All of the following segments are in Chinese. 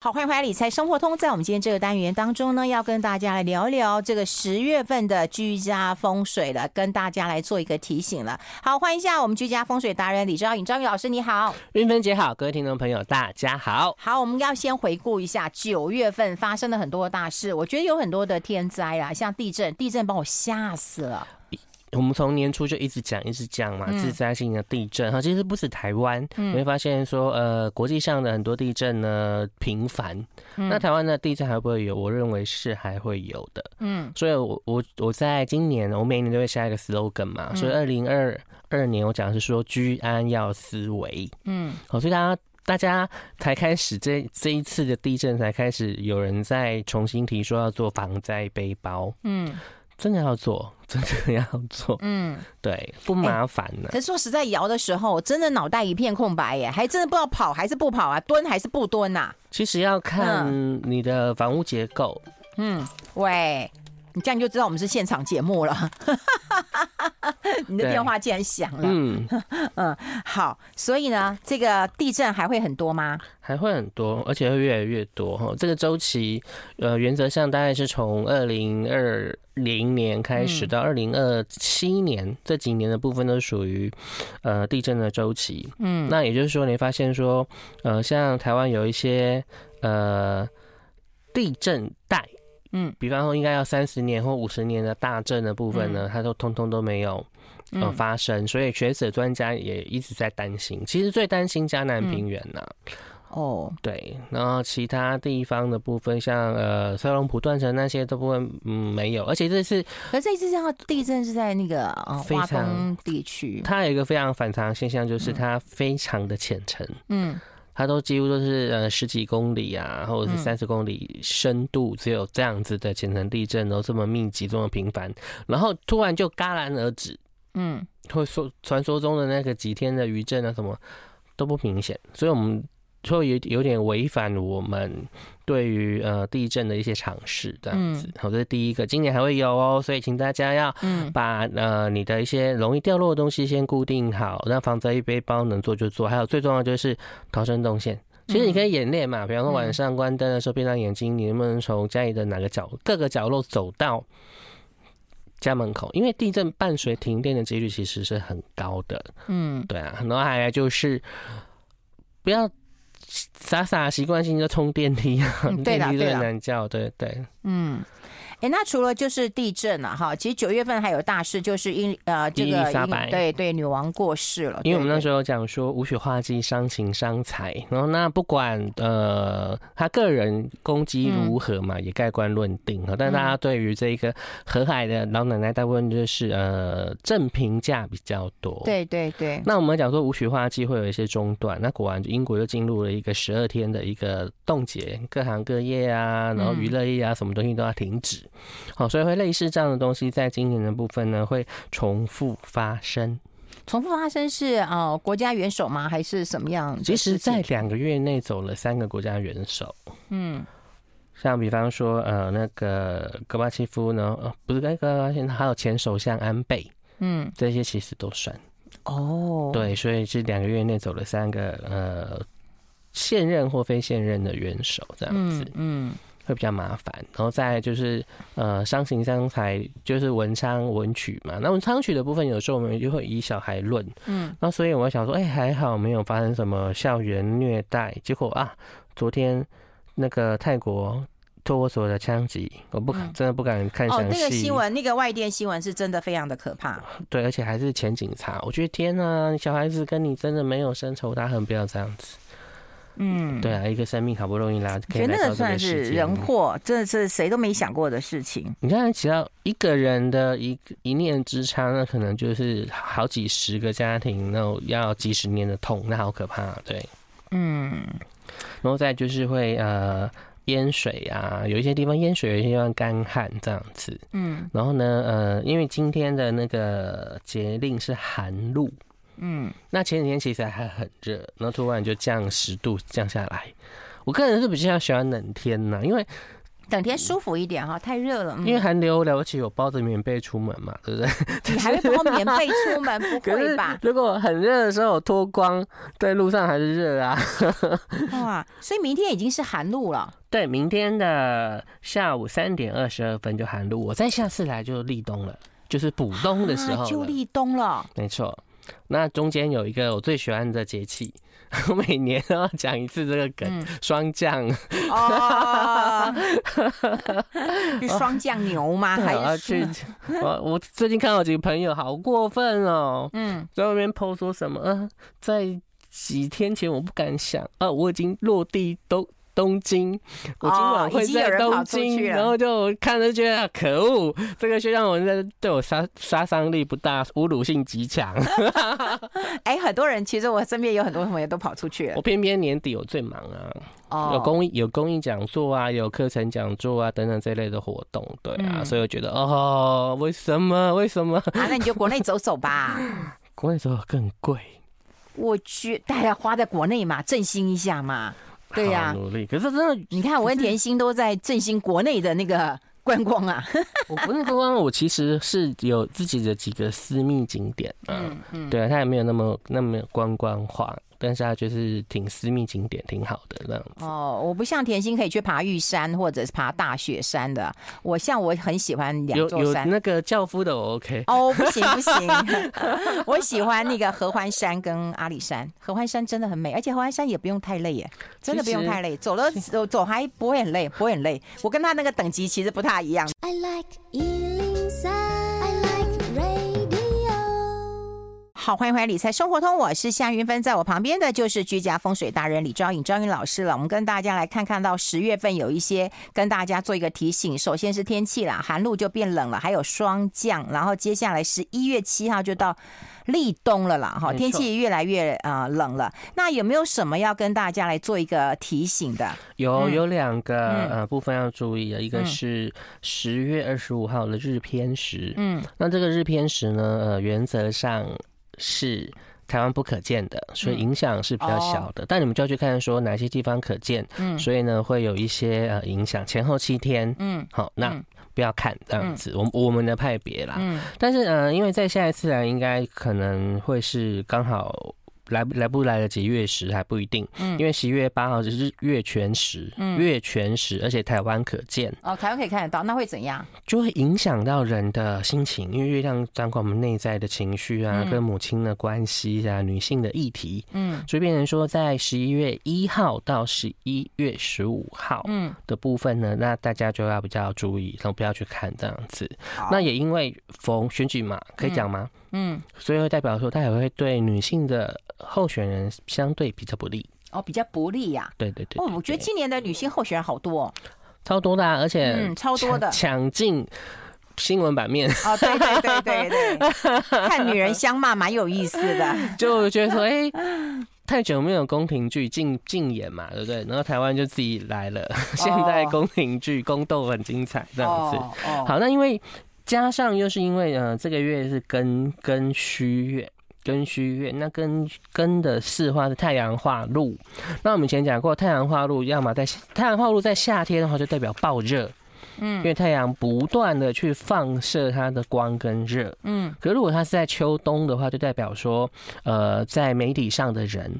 好，欢迎回来理财生活通。在我们今天这个单元当中呢，要跟大家来聊聊这个十月份的居家风水了，跟大家来做一个提醒了。好，欢迎一下我们居家风水达人李昭颖，昭宇老师，你好，云芬姐好，各位听众朋友大家好。好，我们要先回顾一下九月份发生了很多大事，我觉得有很多的天灾啊，像地震，地震把我吓死了。我们从年初就一直讲，一直讲嘛，自灾性的地震。哈，其实不止台湾，你会发现说，呃，国际上的很多地震呢频繁，那台湾的地震还会不会有？我认为是还会有的，嗯，所以我我我在今年，我每年都会下一个 slogan 嘛，所以二零二二年我讲的是说居安要思危，嗯，好，所以大家大家才开始这这一次的地震才开始有人在重新提说要做防灾背包，嗯。真的要做，真的要做，嗯，对，不麻烦呢、欸。可是说实在，摇的时候，我真的脑袋一片空白耶，还真的不知道跑还是不跑啊，蹲还是不蹲呐、啊？其实要看你的房屋结构。嗯，喂。你这样就知道我们是现场节目了。你的电话竟然响了。嗯 嗯，好，所以呢，这个地震还会很多吗？还会很多，而且会越来越多哈。这个周期，呃，原则上大概是从二零二零年开始到二零二七年这几年的部分都属于呃地震的周期。嗯，那也就是说，你发现说，呃，像台湾有一些呃地震带。嗯，比方说应该要三十年或五十年的大震的部分呢，嗯、它都通通都没有呃发生，所以学者专家也一直在担心。其实最担心迦南平原呐、啊嗯，哦，对，然后其他地方的部分，像呃塞隆普断层那些都不会嗯没有，而且这次，可是这次这样地震是在那个呃华东地区，它有一个非常反常的现象，就是它非常的浅层，嗯。它都几乎都是呃十几公里啊，或者是三十公里深度，只有这样子的浅层地震，都这么密集，这么频繁，然后突然就戛然而止，嗯，会说传说中的那个几天的余震啊，什么都不明显，所以我们。会有有点违反我们对于呃地震的一些尝试这样子，好，这是第一个。今年还会有哦，所以请大家要把呃你的一些容易掉落的东西先固定好，让防灾背包能做就做。还有最重要就是逃生动线，其实你可以演练嘛，比方说晚上关灯的时候闭上眼睛，你能不能从家里的哪个角各个角落走到家门口？因为地震伴随停电的几率其实是很高的。嗯，对啊，然后还有就是不要。傻傻习惯性就冲电梯啊，电梯最难叫，对对，嗯。哎、欸，那除了就是地震啊，哈，其实九月份还有大事，就是因呃这个伊丽莎白对对女王过世了。因为我们那时候讲说无雪化忌伤情伤财，然后那不管呃他个人攻击如何嘛，嗯、也盖棺论定哈。但大家对于这个河海的老奶奶大部分就是呃正评价比较多。对对对。那我们讲说无雪化忌会有一些中断，那果然英国又进入了一个十二天的一个冻结，各行各业啊，然后娱乐业啊，什么东西都要停止。好，所以会类似这样的东西，在今年的部分呢，会重复发生。重复发生是呃国家元首吗？还是什么样？其实，在两个月内走了三个国家元首。嗯，像比方说呃那个戈巴契夫呢，呃不是该戈巴契夫，还有前首相安倍。嗯，这些其实都算。哦，对，所以是两个月内走了三个呃现任或非现任的元首这样子。嗯。嗯会比较麻烦，然后再就是呃伤情伤财，就是文昌文曲嘛。那文昌曲的部分，有时候我们就会以小孩论，嗯，那所以我想说，哎、欸，还好没有发生什么校园虐待。结果啊，昨天那个泰国托儿所的枪击，我不敢，真的不敢看详细。哦，那个新闻，那个外电新闻是真的非常的可怕。对，而且还是前警察。我觉得天呐，小孩子跟你真的没有深仇大恨，不要这样子。嗯，对啊，一个生命好不容易拉，可以来到这个世界，觉得那个算是人祸，真的是谁都没想过的事情。你看，只要一个人的一一念之差，那可能就是好几十个家庭，那要几十年的痛，那好可怕，对。嗯，然后再就是会呃淹水啊，有一些地方淹水，有一些地方干旱这样子。嗯，然后呢，呃，因为今天的那个节令是寒露。嗯，那前几天其实还很热，然后突然就降十度降下来。我个人是比较喜欢冷天呐，因为等天舒服一点哈，太热了。因为寒流了不起，我包着棉被出门嘛，对不对？你还会包棉被出门？不会吧？如果很热的时候我脱光，在路上还是热啊。哇，所以明天已经是寒露了。对，明天的下午三点二十二分就寒露，我再下次来就立冬了，就是补冬的时候就立冬了。没错，那中间有一个我最喜欢的节气。我每年都要讲一次这个梗，霜、嗯、降哦，是霜降牛吗？还是我我最近看到几个朋友好过分哦，嗯，在外面 po 说什么？呃，在几天前我不敢想啊、呃，我已经落地都。东京，我今晚会在东京，然后就看着觉得可恶，这个学校我在对我杀杀伤力不大，侮辱性极强。哎，很多人其实我身边有很多朋友都跑出去了，我偏偏年底我最忙啊，哦、有公益有公益讲座啊，有课程讲座啊等等这类的活动，对啊，嗯、所以我觉得哦，为什么 为什么？啊，那你就国内走走吧，国内走走更贵。我去，大家花在国内嘛，振兴一下嘛。对呀、啊，努力。可是真的，你看我跟甜心都在振兴国内的那个观光啊。我不是观光，我其实是有自己的几个私密景点啊。嗯嗯，对啊，它也没有那么那么观光化。但是它就是挺私密景点，挺好的那样子。哦，我不像甜心可以去爬玉山或者是爬大雪山的。我像我很喜欢两座山，有有那个教夫的我 OK。哦，不行不行，我喜欢那个合欢山跟阿里山。合欢山真的很美，而且合欢山也不用太累耶，真的不用太累，走了走走还不会很累，不会很累。我跟他那个等级其实不太一样。I like 好，欢迎回来《理财生活通》，我是夏云芬，在我旁边的就是居家风水达人李昭颖、昭颖老师了。我们跟大家来看看到十月份有一些跟大家做一个提醒。首先是天气啦，寒露就变冷了，还有霜降，然后接下来十一月七号就到立冬了啦。哈，天气越来越啊、呃、冷了。那有没有什么要跟大家来做一个提醒的？有，有两个呃部分要注意的，一个是十月二十五号的日偏食。嗯，那这个日偏食呢，呃，原则上。是台湾不可见的，所以影响是比较小的。但你们就要去看说哪些地方可见，嗯，所以呢会有一些呃影响，前后七天，嗯，好，那不要看这样子，我、嗯、我们的派别啦，嗯，但是呃，因为在下一次来应该可能会是刚好。来不来不来得及月食还不一定，嗯，因为十一月八号就是月全食，嗯，月全食，而且台湾可见哦，台湾可以看得到，那会怎样？就会影响到人的心情，因为月亮掌管我们内在的情绪啊，跟母亲的关系啊，女性的议题，嗯，所以变成说在十一月一号到十一月十五号，嗯的部分呢，那大家就要比较注意，然后不要去看这样子。那也因为逢选举嘛，可以讲吗？嗯，所以会代表说，他也会对女性的候选人相对比较不利哦，比较不利呀。对对对。哦，我觉得今年的女性候选人好多，哦超多的，而且嗯，超多的抢进新闻版面。哦，对对对对对，看女人相骂蛮有意思的，就觉得说，哎，太久没有宫廷剧竞竞演嘛，对不对？然后台湾就自己来了，现代宫廷剧宫斗很精彩，这样子。哦，好，那因为。加上又是因为呃，这个月是庚庚戌月，庚戌月，那庚庚的四化是太阳化禄。那我们以前讲过，太阳化禄，要么在太阳化禄在夏天的话，就代表暴热，嗯，因为太阳不断的去放射它的光跟热，嗯。可如果它是在秋冬的话，就代表说，呃，在媒体上的人，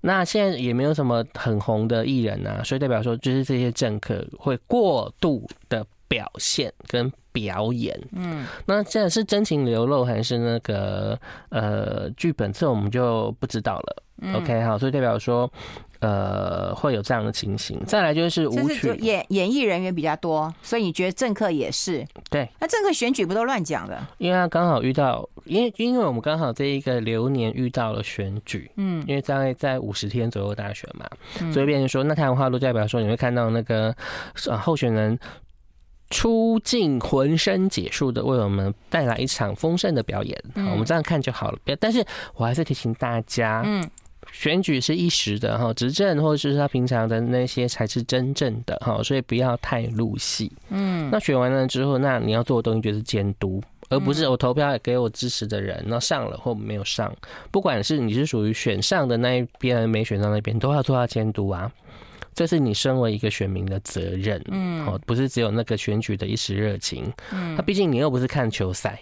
那现在也没有什么很红的艺人啊，所以代表说，就是这些政客会过度的表现跟。表演，嗯，那这是真情流露还是那个呃剧本？这我们就不知道了。嗯、OK，好，所以代表说，呃，会有这样的情形。再来就是舞曲，演演艺人员比较多，所以你觉得政客也是？对，那政客选举不都乱讲的？因为他刚好遇到，因为因为我们刚好这一个流年遇到了选举，嗯，因为在在五十天左右大选嘛，嗯、所以变成说，那太阳花都代表说你会看到那个呃候选人。出尽浑身解数的为我们带来一场丰盛的表演，好，我们这样看就好了。但是我还是提醒大家，嗯，选举是一时的哈，执政或者是他平常的那些才是真正的哈，所以不要太入戏。嗯，那选完了之后，那你要做的东西就是监督，而不是我投票给我支持的人，那上了或没有上，不管是你是属于选上的那一边，没选上那边，都要做到监督啊。这是你身为一个选民的责任，嗯，哦，不是只有那个选举的一时热情，嗯，那毕竟你又不是看球赛。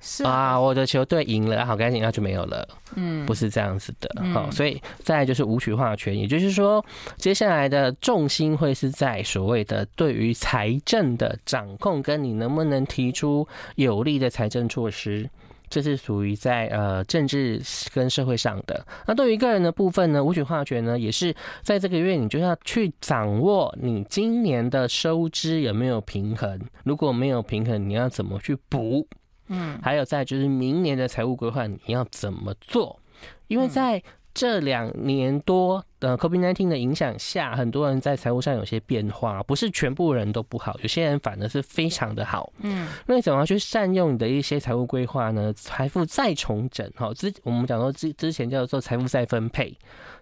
是啊，我的球队赢了，好开心，那就没有了。嗯，不是这样子的。好、嗯，所以再来就是武曲化权，也就是说，接下来的重心会是在所谓的对于财政的掌控，跟你能不能提出有力的财政措施，这是属于在呃政治跟社会上的。那对于个人的部分呢，武曲化权呢，也是在这个月你就要去掌握你今年的收支有没有平衡，如果没有平衡，你要怎么去补？嗯，还有再就是明年的财务规划你要怎么做？因为在这两年多的 COVID-19 的影响下，很多人在财务上有些变化，不是全部人都不好，有些人反而是非常的好。嗯，那你怎么去善用你的一些财务规划呢？财富再重整，哈，之我们讲说之之前叫做财富再分配。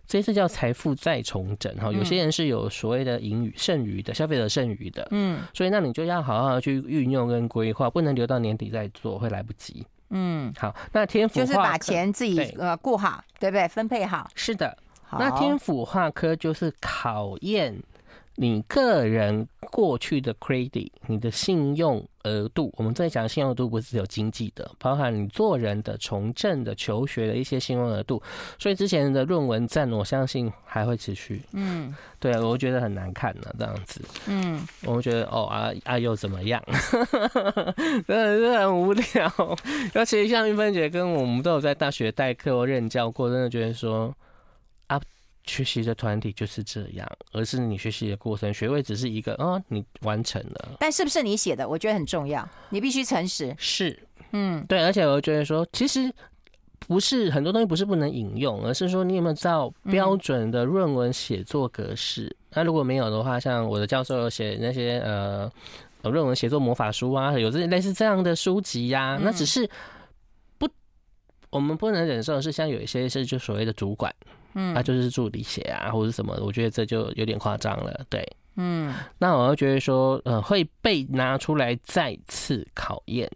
这次叫财富再重整哈，有些人是有所谓的盈余剩余的消费者剩余的，嗯，所以那你就要好好去运用跟规划，不能留到年底再做，会来不及。嗯，好，那天府就是把钱自己呃顾好，对不对？分配好。是的，那天府化科就是考验。你个人过去的 credit，你的信用额度，我们在讲信用额度不是只有经济的，包含你做人的、从政的、求学的一些信用额度。所以之前的论文战，我相信还会持续。嗯，对啊，我觉得很难看呢，这样子。嗯，我觉得哦啊啊又怎么样？真的是很无聊。尤其像玉芬姐跟我们都有在大学代课或任教过，真的觉得说啊。学习的团体就是这样，而是你学习的过程，学位只是一个，哦，你完成了。但是不是你写的？我觉得很重要，你必须诚实。是，嗯，对，而且我觉得说，其实不是很多东西不是不能引用，而是说你有没有照标准的论文写作格式。嗯、那如果没有的话，像我的教授写那些呃论文写作魔法书啊，有这类似这样的书籍呀、啊，嗯、那只是不，我们不能忍受的是，像有一些是就所谓的主管。嗯，他就是助理写啊，或者什么，我觉得这就有点夸张了。对，嗯，那我会觉得说，呃，会被拿出来再次考验，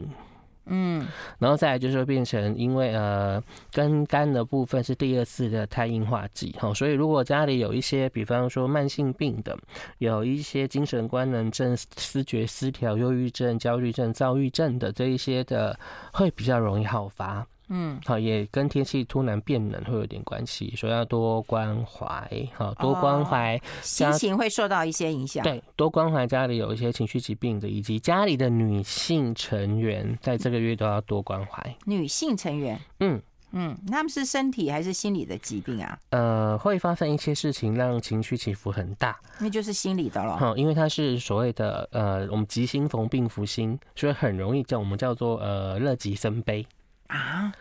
嗯，然后再来就是说变成，因为呃，跟肝的部分是第二次的碳硬化剂，哈，所以如果家里有一些，比方说慢性病的，有一些精神官能症、思觉失调、忧郁症、焦虑症、躁郁症的这一些的，会比较容易好发。嗯，好，也跟天气突然变冷会有点关系，所以要多关怀，好，多关怀，哦，心情会受到一些影响。对，多关怀家里有一些情绪疾病的，以及家里的女性成员，在这个月都要多关怀。女性成员，嗯嗯，他们是身体还是心理的疾病啊？呃，会发生一些事情让情绪起伏很大，那就是心理的了。好，因为它是所谓的呃，我们急心逢病福星，所以很容易叫我们叫做呃乐极生悲。啊，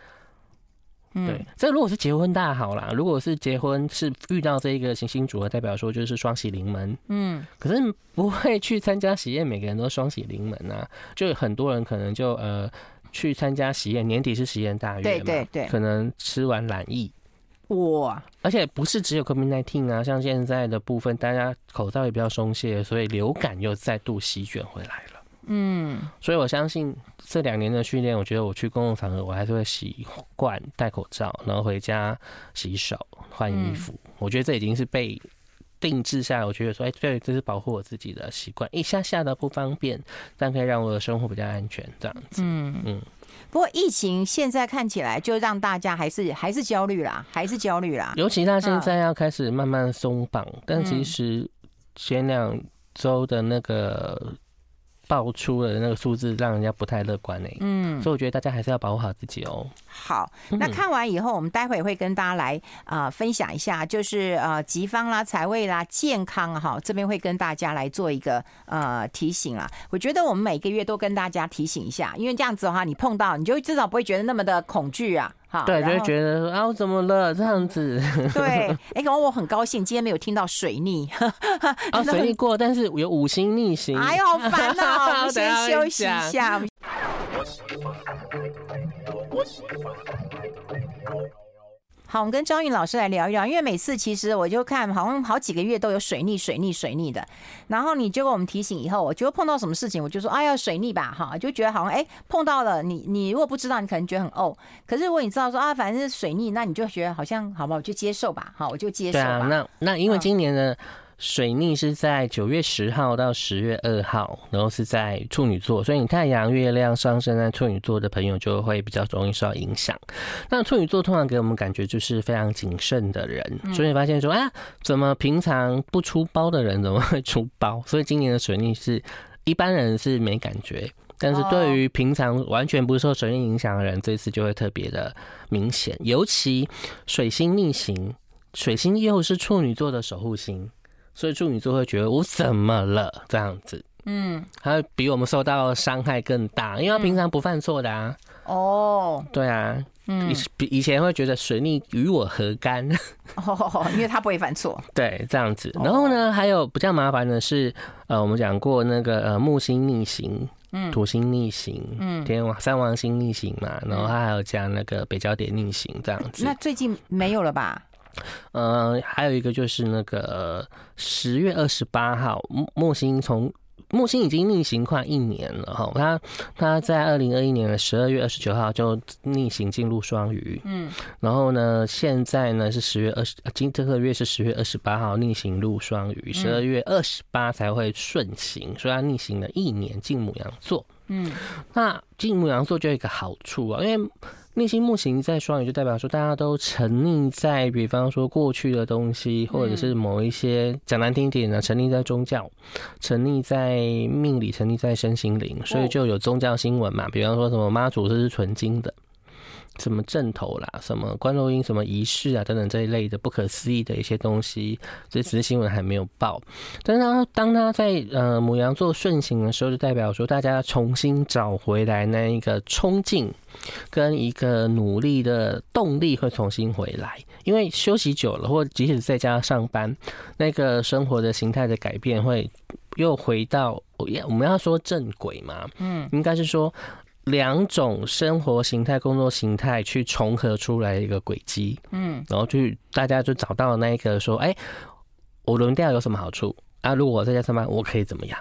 对，这如果是结婚大好啦，如果是结婚是遇到这一个行星组合，代表说就是双喜临门，嗯，可是不会去参加喜宴，每个人都双喜临门啊，就很多人可能就呃去参加喜宴，年底是喜宴大月嘛，对对对，可能吃完懒意，哇，而且不是只有 COVID-19 啊，像现在的部分，大家口罩也比较松懈，所以流感又再度席卷回来了。嗯，所以我相信这两年的训练，我觉得我去公共场合，我还是会习惯戴口罩，然后回家洗手、换衣服。嗯、我觉得这已经是被定制下来。我觉得说，哎，对，这是保护我自己的习惯。一下下的不方便，但可以让我的生活比较安全，这样子。嗯嗯。不过疫情现在看起来，就让大家还是还是焦虑啦，还是焦虑啦。尤其他现在要开始慢慢松绑，嗯、但其实前两周的那个。爆出的那个数字让人家不太乐观呢。嗯，所以我觉得大家还是要保护好自己哦。好，那看完以后，我们待会会跟大家来啊、呃、分享一下，就是呃吉方啦、财位啦、健康哈，这边会跟大家来做一个呃提醒啊。我觉得我们每个月都跟大家提醒一下，因为这样子的话，你碰到你就至少不会觉得那么的恐惧啊。好，对，就会觉得说啊，我怎么了这样子？对，哎、欸，刚刚我很高兴，今天没有听到水逆。啊，水逆过，但是有五星逆行。哎呦，好烦哦！我们先休息一下。好，我们跟张韵老师来聊一聊，因为每次其实我就看好像好几个月都有水逆、水逆、水逆的。然后你就跟我们提醒以后，我就碰到什么事情，我就说哎呀水逆吧，哈，就觉得好像哎碰到了你，你如果不知道，你可能觉得很哦。可是如果你知道说啊，反正是水逆，那你就觉得好像好吧，我就接受吧，好，我就接受吧。对啊，那那因为今年的水逆是在九月十号到十月二号，然后是在处女座，所以你太阳、月亮上升在处女座的朋友就会比较容易受到影响。那处女座通常给我们感觉就是非常谨慎的人，所以你发现说，啊，怎么平常不出包的人怎么会出包？所以今年的水逆是一般人是没感觉，但是对于平常完全不受水逆影响的人，这次就会特别的明显。尤其水星逆行，水星又是处女座的守护星。所以处女座会觉得我怎么了这样子，嗯，他比我们受到伤害更大，因为他平常不犯错的啊。哦，对啊，嗯，以以前会觉得水逆与我何干？哦，因为他不会犯错。对，这样子。然后呢，还有比较麻烦的是，呃，我们讲过那个呃木星逆行，嗯，土星逆行，嗯，天王三王星逆行嘛，然后他还有加那个北交点逆行这样子。那最近没有了吧？呃，还有一个就是那个十月二十八号，木木星从木星已经逆行快一年了哈，它它在二零二一年的十二月二十九号就逆行进入双鱼，嗯，然后呢，现在呢是十月二十，今这个月是十月二十八号逆行入双鱼，十二月二十八才会顺行，所以它逆行了一年进母羊座，嗯，那金木羊座就有一个好处啊，因为。内心木行在双鱼，就代表说大家都沉溺在，比方说过去的东西，或者是某一些讲难听点呢，沉溺在宗教，沉溺在命理，沉溺在身心灵，所以就有宗教新闻嘛，比方说什么妈祖是纯金的。什么阵头啦，什么观落音，什么仪式啊，等等这一类的不可思议的一些东西，这只是新闻还没有报。但是当当他在呃母羊座顺行的时候，就代表说大家重新找回来那一个冲劲跟一个努力的动力会重新回来。因为休息久了，或即使在家上班，那个生活的形态的改变会又回到我们要说正轨嘛，嗯，应该是说。两种生活形态、工作形态去重合出来一个轨迹，嗯，然后去大家就找到了那一个说，哎，我轮调有什么好处啊？如果我在家上班，我可以怎么样？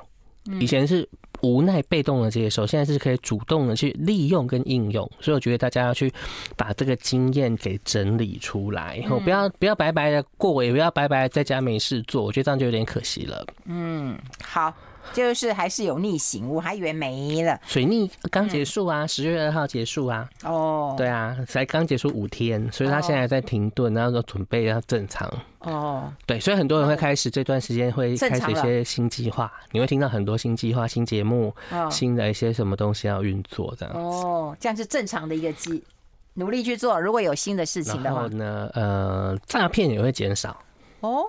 以前是无奈被动的接受，现在是可以主动的去利用跟应用，所以我觉得大家要去把这个经验给整理出来，我不要不要白白的过，也不要白白在家没事做，我觉得这样就有点可惜了。嗯，好。就是还是有逆行，我还以为没了。水逆刚结束啊，十、嗯、月二号结束啊。哦，对啊，才刚结束五天，所以他现在在停顿，然后说准备要正常。哦，对，所以很多人会开始这段时间会开始一些新计划，你会听到很多新计划、新节目、新的一些什么东西要运作这样。哦，这样是正常的一个计，努力去做。如果有新的事情的话，然后呢，呃，诈骗也会减少。哦，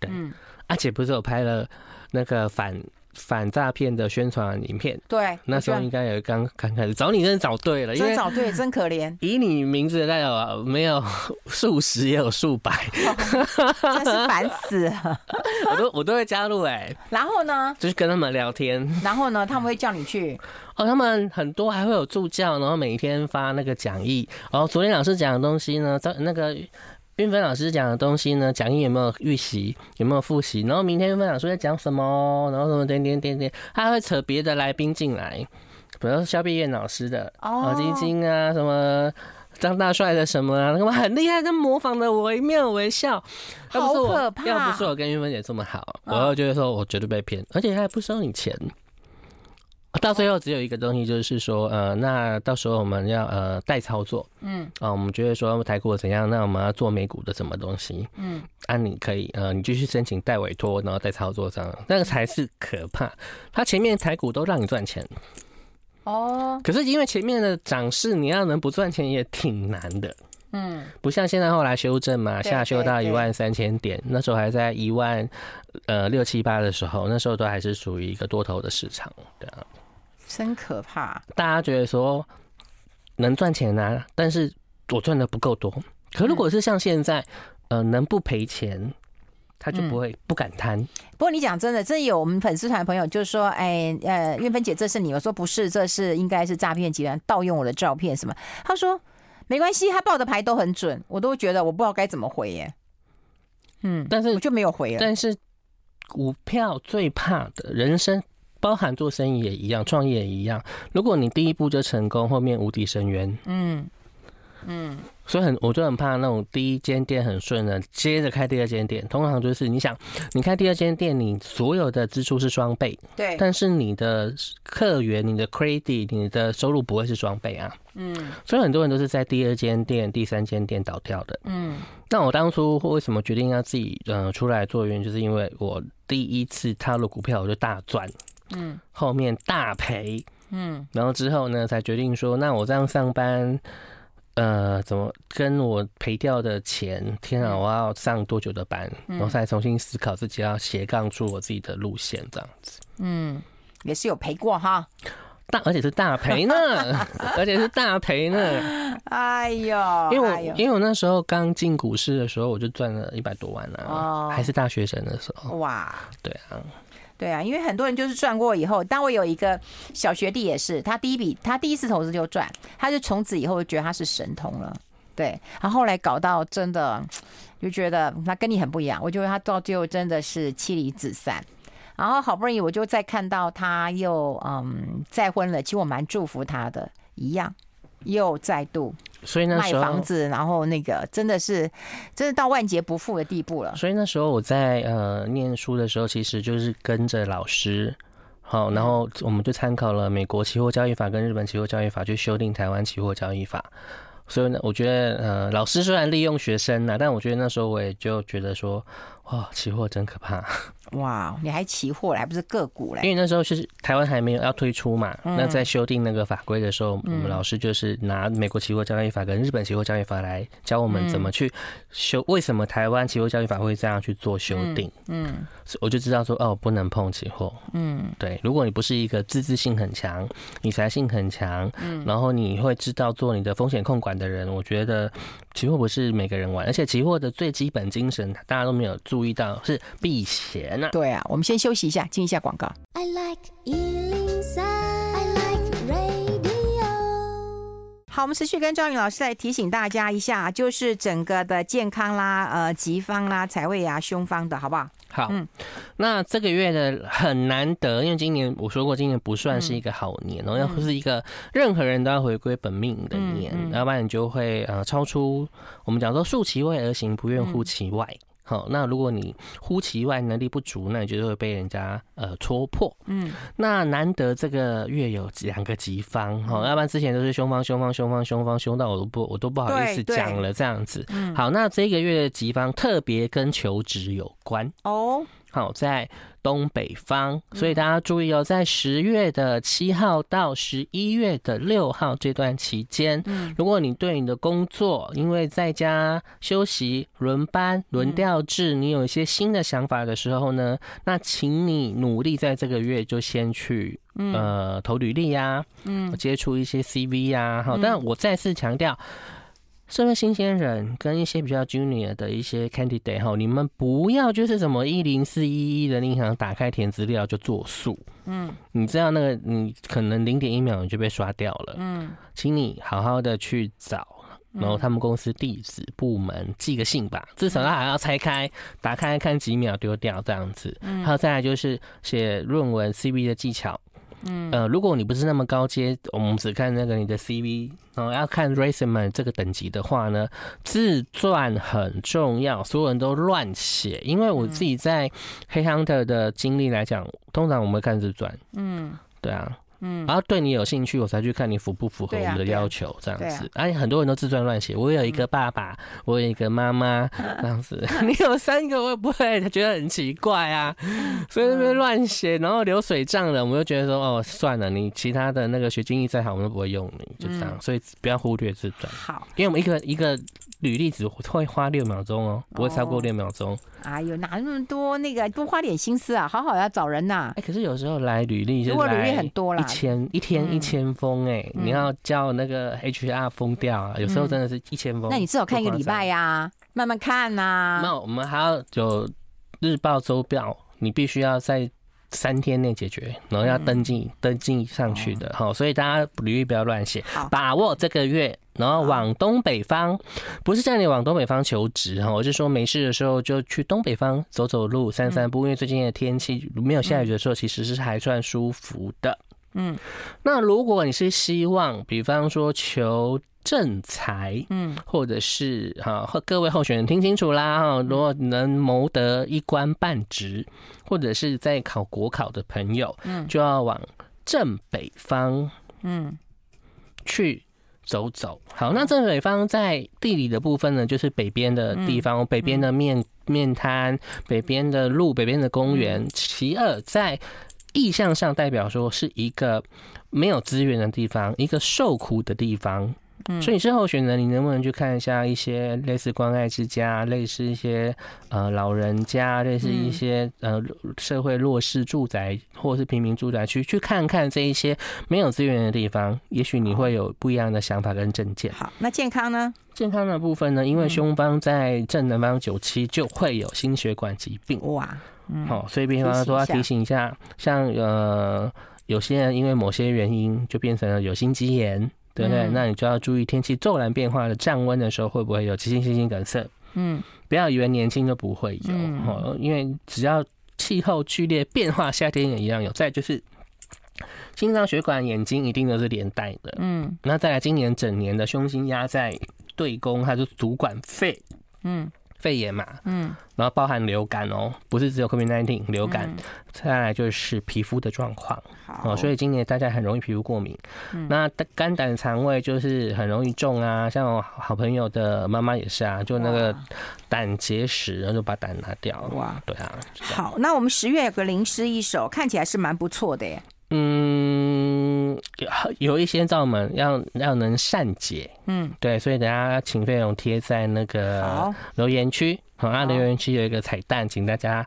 对，嗯，而且不是有拍了那个反。反诈骗的宣传影片，对，那时候应该也刚刚开始找你，真的找对了，真找对，真可怜。以你名字的代表，没有数十也有数百，真是烦死了。我都我都会加入哎，然后呢，就是跟他们聊天，然后呢，他们会叫你去？哦，他们很多还会有助教，然后每天发那个讲义，然后昨天老师讲的东西呢，在那个。韵芬老师讲的东西呢，讲义有没有预习，有没有复习？然后明天韵芬老师在讲什么？然后什么点点点点，他还会扯别的来宾进来，比如说肖碧燕老师的哦，基金啊，什么张大帅的什么啊，那个很厉害，他模仿的惟妙惟肖。好可怕！要不是我跟韵芬姐这么好，我要觉得说我绝对被骗，而且他还不收你钱。到最后只有一个东西，就是说，呃，那到时候我们要呃代操作，嗯，啊，我们觉得说台股怎样，那我们要做美股的什么东西，嗯，啊，你可以，呃，你继续申请代委托，然后代操作这样，那个才是可怕。他前面台股都让你赚钱，哦，可是因为前面的涨势，你要能不赚钱也挺难的，嗯，不像现在后来修正嘛，下修到一万三千点，那时候还在一万呃六七八的时候，那时候都还是属于一个多头的市场，对啊。真可怕！大家觉得说能赚钱啊，但是我赚的不够多。可如果是像现在，呃，能不赔钱，他就不会不敢贪。嗯。不过你讲真的，这有我们粉丝团朋友就说：“哎，呃，运芬姐，这是你？”我说：“不是，这是应该是诈骗集团盗用我的照片什么？”他说：“没关系，他报的牌都很准。”我都觉得我不知道该怎么回耶。嗯，但是我就没有回了。但是股票最怕的人生。包含做生意也一样，创业也一样。如果你第一步就成功，后面无底深渊。嗯嗯，所以很，我就很怕那种第一间店很顺的，接着开第二间店。通常就是你想，你开第二间店，你所有的支出是双倍，对，但是你的客源、你的 credit、你的收入不会是双倍啊。嗯，所以很多人都是在第二间店、第三间店倒掉的。嗯，那我当初为什么决定要自己呃出来做原因，就是因为我第一次踏入股票我就大赚，嗯，后面大赔，嗯，然后之后呢才决定说，那我这样上班。呃，怎么跟我赔掉的钱？天啊，我要上多久的班？然后再重新思考自己要斜杠出我自己的路线，这样子。嗯，也是有赔过哈，大而且是大赔呢，而且是大赔呢。哎呦，因为我因为我那时候刚进股市的时候，我就赚了一百多万啊，哦，还是大学生的时候。哇，对啊。对啊，因为很多人就是赚过以后，但我有一个小学弟也是，他第一笔他第一次投资就赚，他就从此以后就觉得他是神童了。对，他后来搞到真的就觉得他跟你很不一样，我觉得他到最后真的是妻离子散。然后好不容易我就再看到他又嗯再婚了，其实我蛮祝福他的，一样又再度。所以那时候卖房子，然后那个真的是，真的到万劫不复的地步了。所以那时候我在呃念书的时候，其实就是跟着老师，好，然后我们就参考了美国期货交易法跟日本期货交易法，去修订台湾期货交易法。所以呢，我觉得呃，老师虽然利用学生呐，但我觉得那时候我也就觉得说，哇，期货真可怕。哇，你还期货嘞，还不是个股嘞？因为那时候是台湾还没有要推出嘛，嗯、那在修订那个法规的时候，我们老师就是拿美国期货交易法跟日本期货交易法来教我们怎么去修。为什么台湾期货交易法会这样去做修订？嗯，我就知道说哦，不能碰期货。嗯，对，如果你不是一个自制性很强、理财性很强，嗯，然后你会知道做你的风险控管的人，我觉得期货不是每个人玩，而且期货的最基本精神大家都没有注意到是避险。对啊，我们先休息一下，进一下广告。I like 好，我们持续跟赵云老师来提醒大家一下，就是整个的健康啦、呃，吉方啦、财位啊、凶方的，好不好？好，嗯，那这个月的很难得，因为今年我说过，今年不算是一个好年，然后要是一个任何人都要回归本命的年，要不然你就会呃超出我们讲说数其位而行，不愿乎其外。好，那如果你呼其外能力不足，那你就会被人家呃戳破。嗯，那难得这个月有两个吉方，哈，要不然之前都是凶方、凶方、凶方、凶方，凶到我都不我都不好意思讲了这样子。嗯，好，那这个月的吉方特别跟求职有关哦。好，在东北方，所以大家注意哦，在十月的七号到十一月的六号这段期间，嗯，如果你对你的工作，因为在家休息、轮班、轮调制，你有一些新的想法的时候呢，那请你努力在这个月就先去呃投履历呀，嗯，接触一些 CV 呀，好，但我再次强调。身为新鲜人跟一些比较 junior 的一些 candidate 哈，你们不要就是什么一零四一一的银行打开填资料就作数，嗯，你知道那个你可能零点一秒你就被刷掉了，嗯，请你好好的去找，然后他们公司地址、部门寄个信吧，至少他还要拆开打开看几秒丢掉这样子，嗯，还有再来就是写论文 CV 的技巧。嗯。呃，如果你不是那么高阶，我们只看那个你的 CV，然后要看 resume 这个等级的话呢，自传很重要，所有人都乱写，因为我自己在 Headhunter 的经历来讲，通常我们会看自传，嗯，对啊。嗯，然后对你有兴趣，我才去看你符不符合我们的要求，这样子。而且、啊啊、很多人都自传乱写，我有一个爸爸，嗯、我有一个妈妈，这样子。你有三个，我也不会，他觉得很奇怪啊。所以那边乱写，然后流水账的，我们就觉得说，哦，算了，你其他的那个学经历再好，我们都不会用你，就这样。所以不要忽略自传。好，因为我们一个一个履历只会花六秒钟哦，不会超过六秒钟。哎呦，哪那么多那个多花点心思啊？好好要找人呐、啊。哎，可是有时候来履历，如果履历很多啦，一千一天一千封哎，你要叫那个 HR 封掉啊。有时候真的是一千封。那你至少看一个礼拜呀，慢慢看呐。没有，我们还要有日报周表，你必须要在三天内解决，然后要登记登记上去的。好，所以大家履历不要乱写，把握这个月。然后往东北方，不是叫你往东北方求职哈，我是说没事的时候就去东北方走走路、散散步，因为最近的天气没有下雨的时候，其实是还算舒服的。嗯，那如果你是希望，比方说求正财，嗯，或者是哈，和各位候选人听清楚啦哈，如果能谋得一官半职，或者是在考国考的朋友，嗯，就要往正北方，嗯，去。走走好，那正北方在地理的部分呢，就是北边的地方，北边的面面滩，北边的路，北边的公园。其二，在意象上代表说是一个没有资源的地方，一个受苦的地方。所以你是候选人，你能不能去看一下一些类似关爱之家，类似一些呃老人家，类似一些呃社会弱势住宅或者是平民住宅区，去看看这一些没有资源的地方，也许你会有不一样的想法跟政见。好，那健康呢？健康的部分呢？因为凶方在正南方九七就会有心血管疾病。哇，好，所以比方说要提醒一下，像呃有些人因为某些原因就变成了有心肌炎。对不对？那你就要注意天气骤然变化的降温的时候，会不会有急性心肌梗塞？嗯，不要以为年轻就不会有，哦，因为只要气候剧烈变化，夏天也一样有。再就是心脏血管、眼睛一定都是连带的。嗯，那再来，今年整年的胸心压在对宫，它就主管肺。嗯。肺炎嘛，嗯，然后包含流感哦，不是只有 COVID-19 流感，再来就是皮肤的状况，哦，所以今年大家很容易皮肤过敏，那肝胆肠胃就是很容易重啊，像我好朋友的妈妈也是啊，就那个胆结石，然后就把胆拿掉，哇，对啊，好，那我们十月有个临诗一首，看起来是蛮不错的耶。嗯，有有一些罩门要要能善解，嗯，对，所以等下请费用贴在那个留言区，好，啊，留言区有一个彩蛋，请大家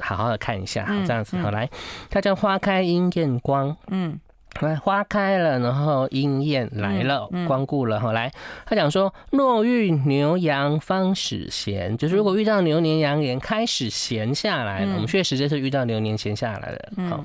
好好的看一下，好，这样子，好，来，它叫花开樱艳光，嗯。来，花开了，然后樱艳来了，光顾了。后来他讲说，若遇牛羊方始闲，就是如果遇到牛年羊年开始闲下来了，我们确实就是遇到牛年闲下来了。好，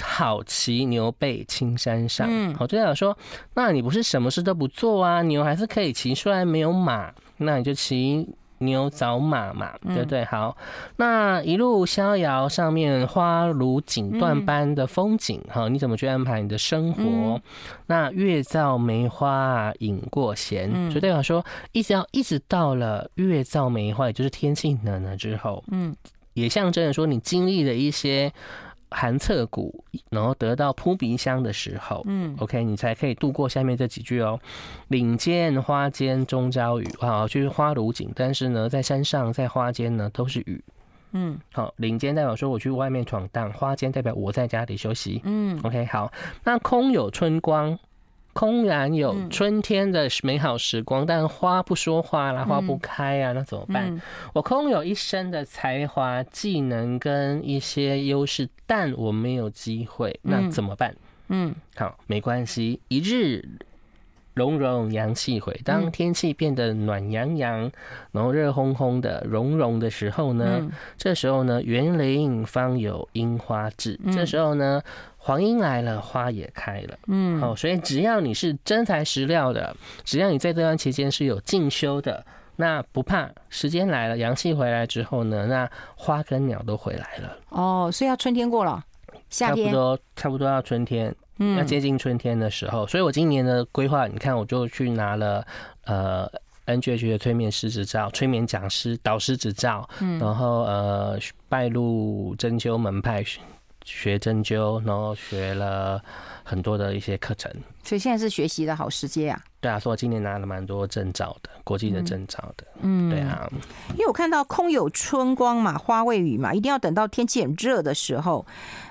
好骑牛背青山上。好，就讲说，那你不是什么事都不做啊？牛还是可以骑，虽然没有马，那你就骑。牛找马嘛，对不对？好，那一路逍遥，上面花如锦缎般的风景，哈，你怎么去安排你的生活？那月照梅花影过闲，所以代表说，一直要一直到了月照梅花，也就是天气冷了之后，嗯，也象征着说你经历了一些。寒彻骨，然后得到扑鼻香的时候，嗯，OK，你才可以度过下面这几句哦。岭间花间中朝雨，啊，就是花如锦，但是呢，在山上，在花间呢，都是雨。嗯，好，领间代表说我去外面闯荡，花间代表我在家里休息。嗯，OK，好，那空有春光。空然有春天的美好时光，但花不说话啦，花不开啊，那怎么办？我空有一身的才华、技能跟一些优势，但我没有机会，那怎么办？嗯，好，没关系，一日。融融阳气回，当天气变得暖洋洋，然后热烘烘的融融的时候呢，嗯、这时候呢，园林方有樱花至。嗯、这时候呢，黄莺来了，花也开了。嗯，好，所以只要你是真材实料的，只要你在这段期间是有进修的，那不怕。时间来了，阳气回来之后呢，那花跟鸟都回来了。哦，所以要春天过了，夏天，差不多，差不多要春天。嗯，要接近春天的时候，所以我今年的规划，你看，我就去拿了呃 NGH 的催眠师执照、催眠讲师、导师执照，嗯，然后呃拜入针灸门派学学针灸，然后学了很多的一些课程，所以现在是学习的好时机啊。对啊，所以我今年拿了蛮多证照的，国际的证照的。嗯，对啊，因为我看到空有春光嘛，花未雨嘛，一定要等到天气很热的时候，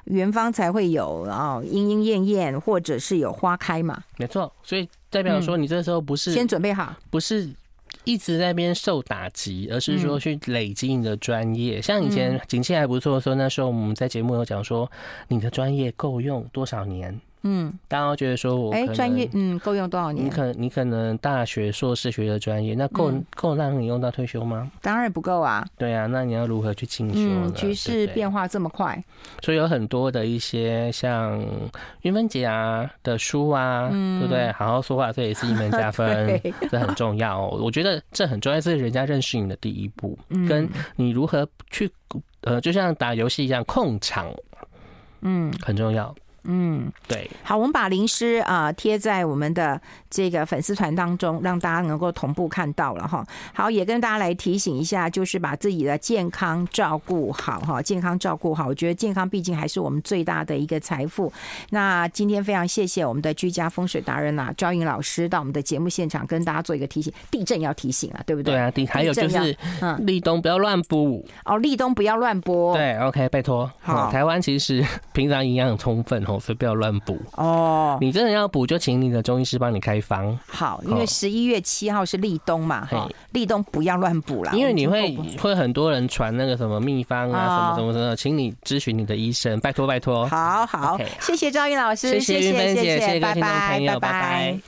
园方才会有啊莺莺燕燕，或者是有花开嘛。没错，所以代表说你这时候不是先准备好，不是一直在那边受打击，而是说去累积你的专业。像以前景气还不错的时候，那时候我们在节目有讲说，你的专业够用多少年？嗯，大家觉得说我哎，专业嗯够用多少年？你可你可能大学硕士学的专业，那够够让你用到退休吗？当然不够啊。对啊，那你要如何去进修呢？局势变化这么快，所以有很多的一些像云芬姐啊的书啊，对不对？好好说话，这也是一门加分，这很重要。我觉得这很重要，这是人家认识你的第一步，跟你如何去呃，就像打游戏一样控场，嗯，很重要。嗯，对。好，我们把灵师啊贴在我们的这个粉丝团当中，让大家能够同步看到了哈。好，也跟大家来提醒一下，就是把自己的健康照顾好哈，健康照顾好。我觉得健康毕竟还是我们最大的一个财富。那今天非常谢谢我们的居家风水达人啊，赵颖老师到我们的节目现场跟大家做一个提醒，地震要提醒啊，对不对？对啊，地还有就是，嗯，立冬不要乱补哦，立冬不要乱播。对，OK，拜托。好，台湾其实平常营养很充分哦，所以不要乱补哦。你真的要补，就请你的中医师帮你开方。好，因为十一月七号是立冬嘛，哈，立冬不要乱补啦。因为你会会很多人传那个什么秘方啊，什么什么什么，请你咨询你的医生，拜托拜托。好好，谢谢赵云老师，谢谢谢谢，谢谢各位听众朋友，拜拜。